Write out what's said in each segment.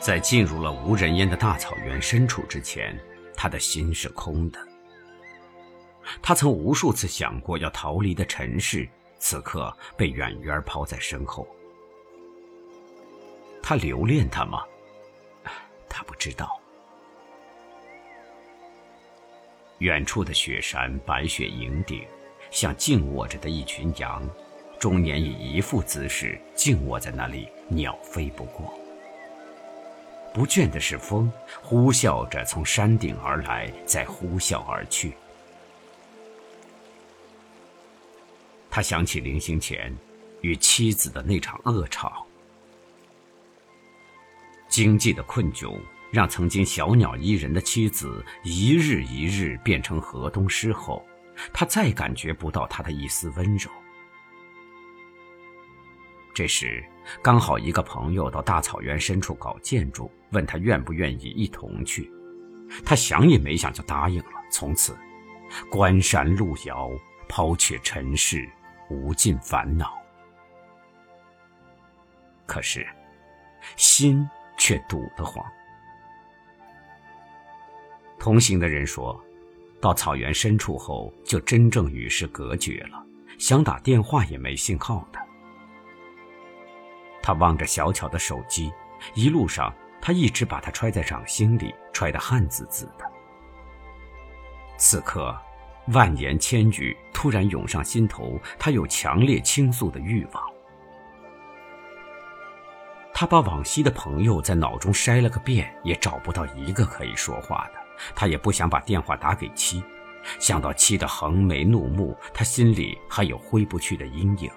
在进入了无人烟的大草原深处之前，他的心是空的。他曾无数次想过要逃离的尘世，此刻被远远抛在身后。他留恋他吗？他不知道。远处的雪山，白雪盈顶，像静卧着的一群羊，终年以一副姿势静卧在那里，鸟飞不过。不倦的是风，呼啸着从山顶而来，再呼啸而去。他想起临行前与妻子的那场恶吵，经济的困窘。让曾经小鸟依人的妻子一日一日变成河东狮吼，他再感觉不到他的一丝温柔。这时，刚好一个朋友到大草原深处搞建筑，问他愿不愿意一同去。他想也没想就答应了。从此，关山路遥，抛却尘世，无尽烦恼。可是，心却堵得慌。同行的人说，到草原深处后，就真正与世隔绝了，想打电话也没信号的。他望着小巧的手机，一路上他一直把它揣在掌心里，揣得汗滋滋的。此刻，万言千语突然涌上心头，他有强烈倾诉的欲望。他把往昔的朋友在脑中筛了个遍，也找不到一个可以说话的。他也不想把电话打给妻，想到妻的横眉怒目，他心里还有挥不去的阴影。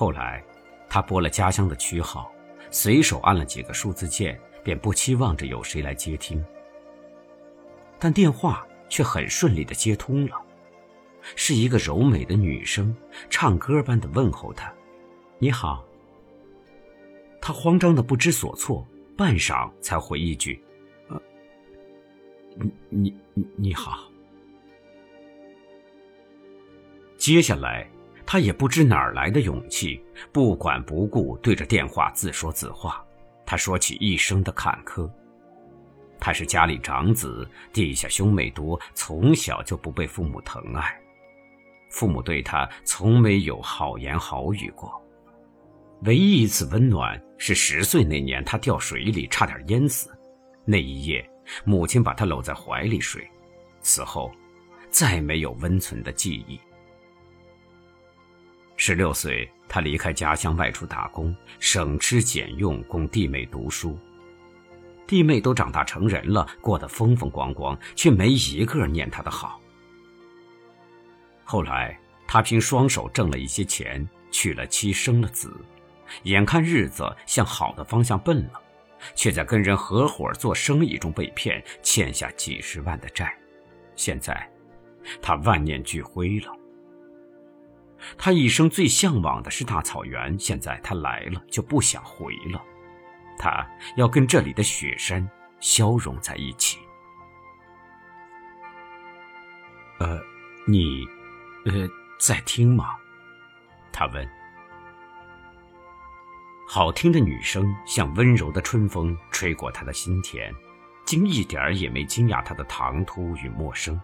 后来，他拨了家乡的区号，随手按了几个数字键，便不期望着有谁来接听。但电话却很顺利的接通了，是一个柔美的女声，唱歌般的问候他：“你好。”他慌张的不知所措，半晌才回一句。你你你你好。接下来，他也不知哪儿来的勇气，不管不顾对着电话自说自话。他说起一生的坎坷。他是家里长子，地下兄妹多，从小就不被父母疼爱，父母对他从没有好言好语过。唯一一次温暖是十岁那年，他掉水里差点淹死，那一夜。母亲把他搂在怀里睡，此后再没有温存的记忆。十六岁，他离开家乡外出打工，省吃俭用供弟妹读书。弟妹都长大成人了，过得风风光光，却没一个念他的好。后来，他凭双手挣了一些钱，娶了妻，生了子，眼看日子向好的方向奔了。却在跟人合伙做生意中被骗，欠下几十万的债。现在，他万念俱灰了。他一生最向往的是大草原，现在他来了就不想回了。他要跟这里的雪山消融在一起。呃，你，呃，在听吗？他问。好听的女声像温柔的春风，吹过他的心田，竟一点儿也没惊讶他的唐突与陌生。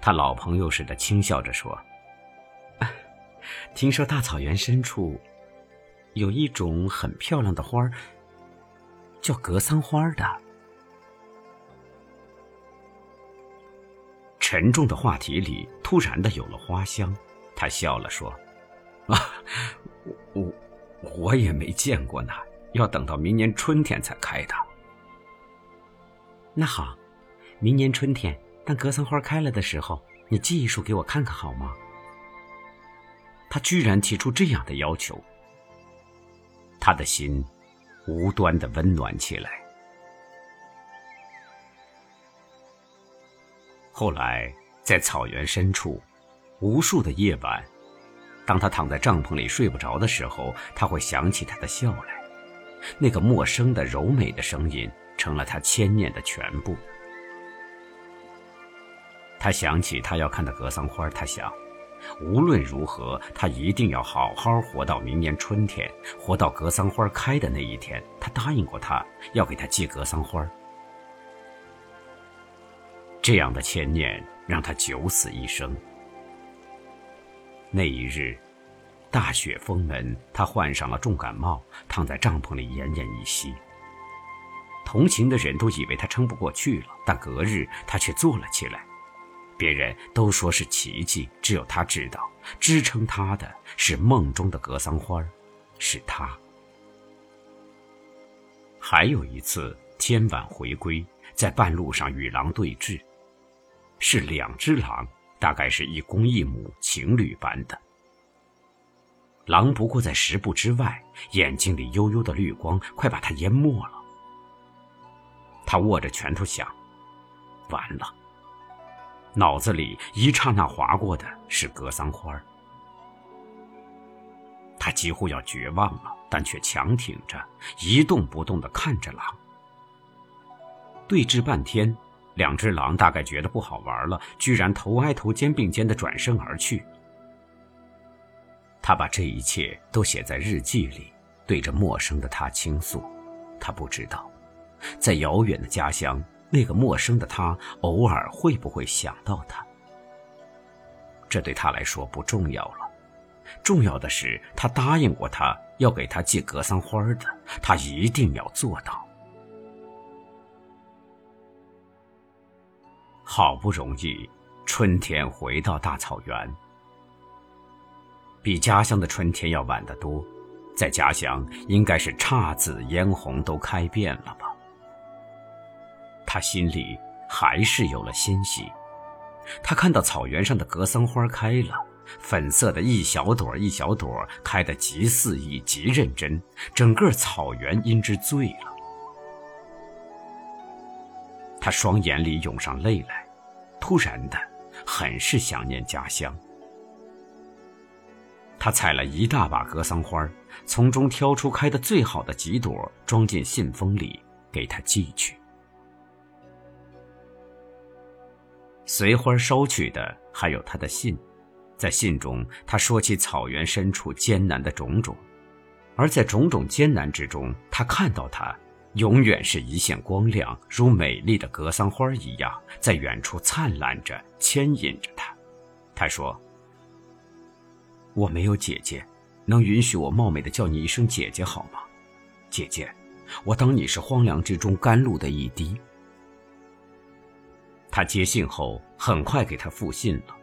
他老朋友似的轻笑着说：“听说大草原深处有一种很漂亮的花儿，叫格桑花的。”沉重的话题里突然的有了花香，他笑了说：“啊，我。”我也没见过呢，要等到明年春天才开的。那好，明年春天，当格桑花开了的时候，你寄一束给我看看好吗？他居然提出这样的要求，他的心无端的温暖起来。后来，在草原深处，无数的夜晚。当他躺在帐篷里睡不着的时候，他会想起他的笑来，那个陌生的柔美的声音成了他牵念的全部。他想起他要看的格桑花，他想，无论如何，他一定要好好活到明年春天，活到格桑花开的那一天。他答应过他，要给他寄格桑花。这样的牵念让他九死一生。那一日，大雪封门，他患上了重感冒，躺在帐篷里奄奄一息。同行的人都以为他撑不过去了，但隔日他却坐了起来。别人都说是奇迹，只有他知道，支撑他的是梦中的格桑花，是他。还有一次，天晚回归，在半路上与狼对峙。是两只狼，大概是一公一母，情侣般的。狼不过在十步之外，眼睛里幽幽的绿光快把他淹没了。他握着拳头想：完了。脑子里一刹那划过的是格桑花儿。他几乎要绝望了，但却强挺着，一动不动的看着狼。对峙半天。两只狼大概觉得不好玩了，居然头挨头、肩并肩的转身而去。他把这一切都写在日记里，对着陌生的他倾诉。他不知道，在遥远的家乡，那个陌生的他偶尔会不会想到他。这对他来说不重要了，重要的是他答应过他要给他寄格桑花的，他一定要做到。好不容易，春天回到大草原，比家乡的春天要晚得多。在家乡，应该是姹紫嫣红都开遍了？他心里还是有了欣喜。他看到草原上的格桑花开了，粉色的一小朵一小朵，开得极肆意、极认真，整个草原因之醉了。他双眼里涌上泪来，突然的，很是想念家乡。他采了一大把格桑花，从中挑出开的最好的几朵，装进信封里，给他寄去。随花捎去的还有他的信，在信中，他说起草原深处艰难的种种，而在种种艰难之中，他看到他。永远是一线光亮，如美丽的格桑花一样，在远处灿烂着，牵引着他。他说：“我没有姐姐，能允许我冒昧的叫你一声姐姐好吗？姐姐，我当你是荒凉之中甘露的一滴。”他接信后，很快给他复信了。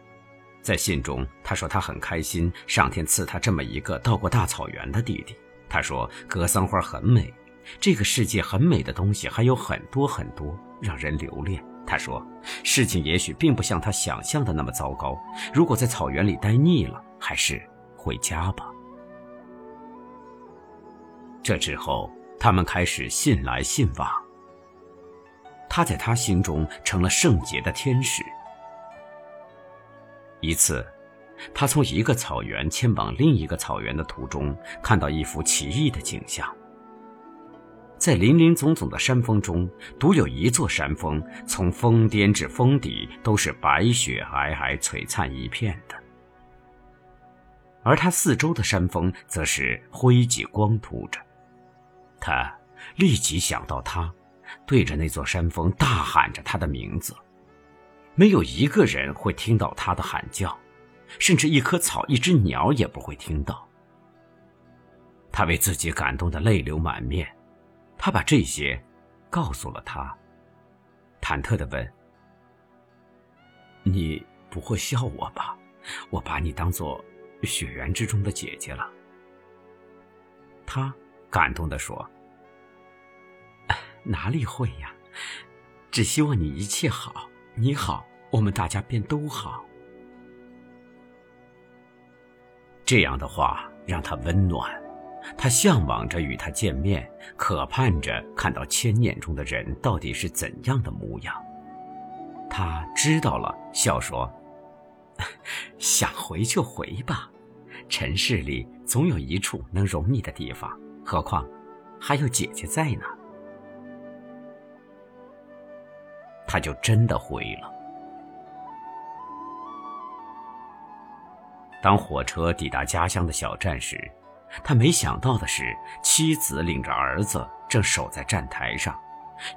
在信中，他说他很开心，上天赐他这么一个到过大草原的弟弟。他说格桑花很美。这个世界很美的东西还有很多很多，让人留恋。他说：“事情也许并不像他想象的那么糟糕。如果在草原里待腻了，还是回家吧。”这之后，他们开始信来信往。他在他心中成了圣洁的天使。一次，他从一个草原迁往另一个草原的途中，看到一幅奇异的景象。在林林总总的山峰中，独有一座山峰，从峰巅至峰底都是白雪皑皑、璀璨一片的，而它四周的山峰则是灰脊光秃着。他立即想到他，对着那座山峰大喊着他的名字，没有一个人会听到他的喊叫，甚至一棵草、一只鸟也不会听到。他为自己感动得泪流满面。他把这些告诉了他，忐忑的问：“你不会笑我吧？我把你当做雪原之中的姐姐了。”他感动的说：“哪里会呀？只希望你一切好，你好，我们大家便都好。”这样的话让他温暖。他向往着与他见面，渴盼着看到千念中的人到底是怎样的模样。他知道了，笑说：“ 想回就回吧，尘世里总有一处能容你的地方，何况还有姐姐在呢。”他就真的回了。当火车抵达家乡的小站时，他没想到的是，妻子领着儿子正守在站台上，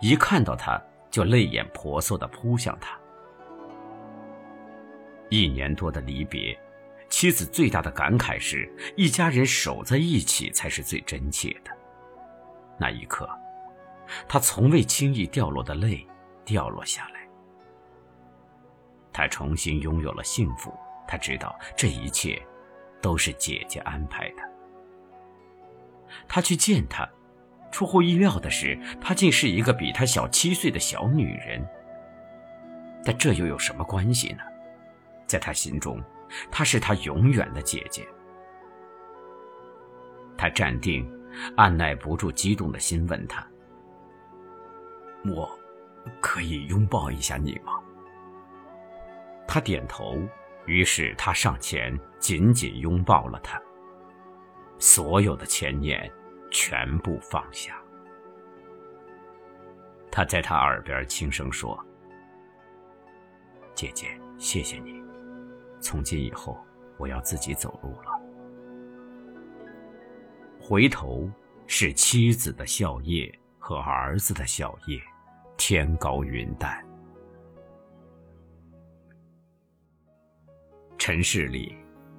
一看到他就泪眼婆娑地扑向他。一年多的离别，妻子最大的感慨是一家人守在一起才是最真切的。那一刻，他从未轻易掉落的泪掉落下来。他重新拥有了幸福，他知道这一切都是姐姐安排的。他去见她，出乎意料的是，她竟是一个比他小七岁的小女人。但这又有什么关系呢？在他心中，她是他永远的姐姐。他站定，按耐不住激动的心，问她：“我可以拥抱一下你吗？”他点头，于是他上前紧紧拥抱了她。所有的牵念全部放下。他在她耳边轻声说：“姐姐，谢谢你。”从今以后，我要自己走路了。回头是妻子的笑靥和儿子的笑靥，天高云淡。尘世里，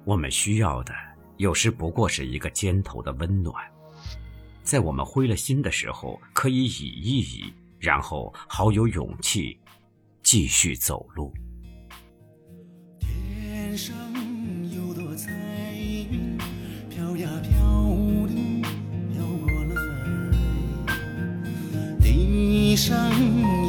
我们需要的有时不过是一个肩头的温暖，在我们灰了心的时候，可以倚一倚，然后好有勇气继续走路。生。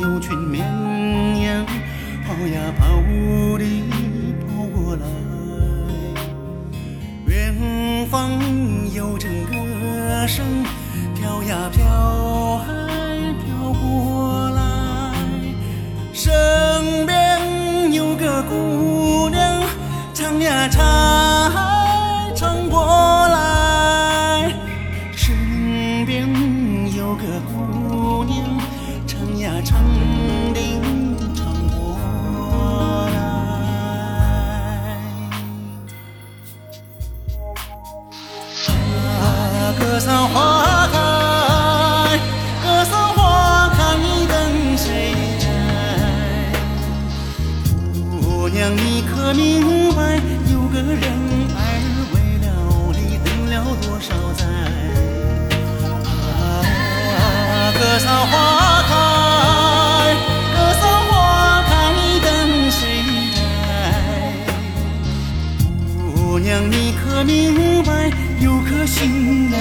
格桑花开，格桑花开，等谁来？姑娘，你可明白？有颗心儿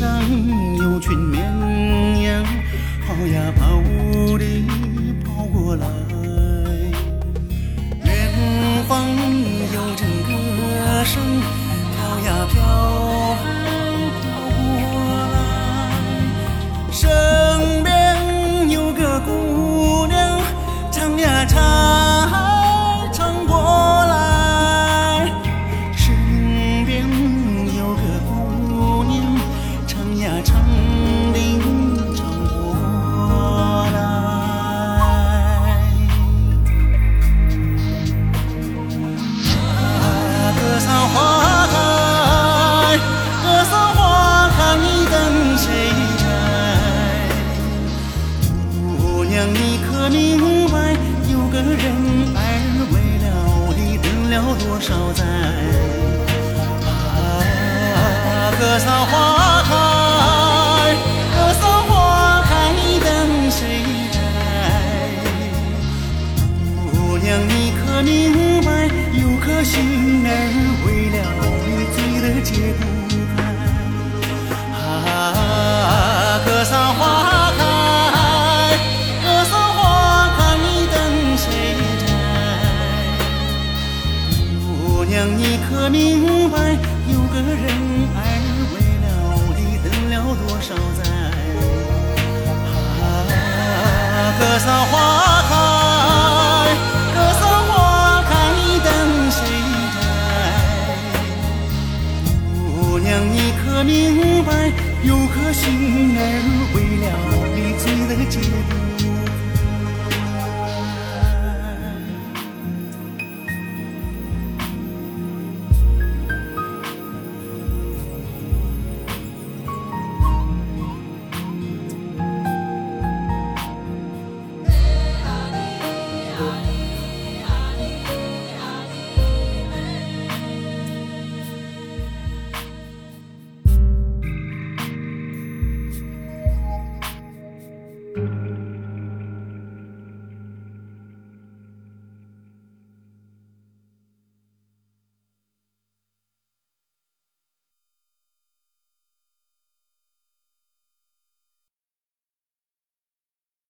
上有群绵羊，跑呀跑的跑过来。远方有阵歌声，飘呀飘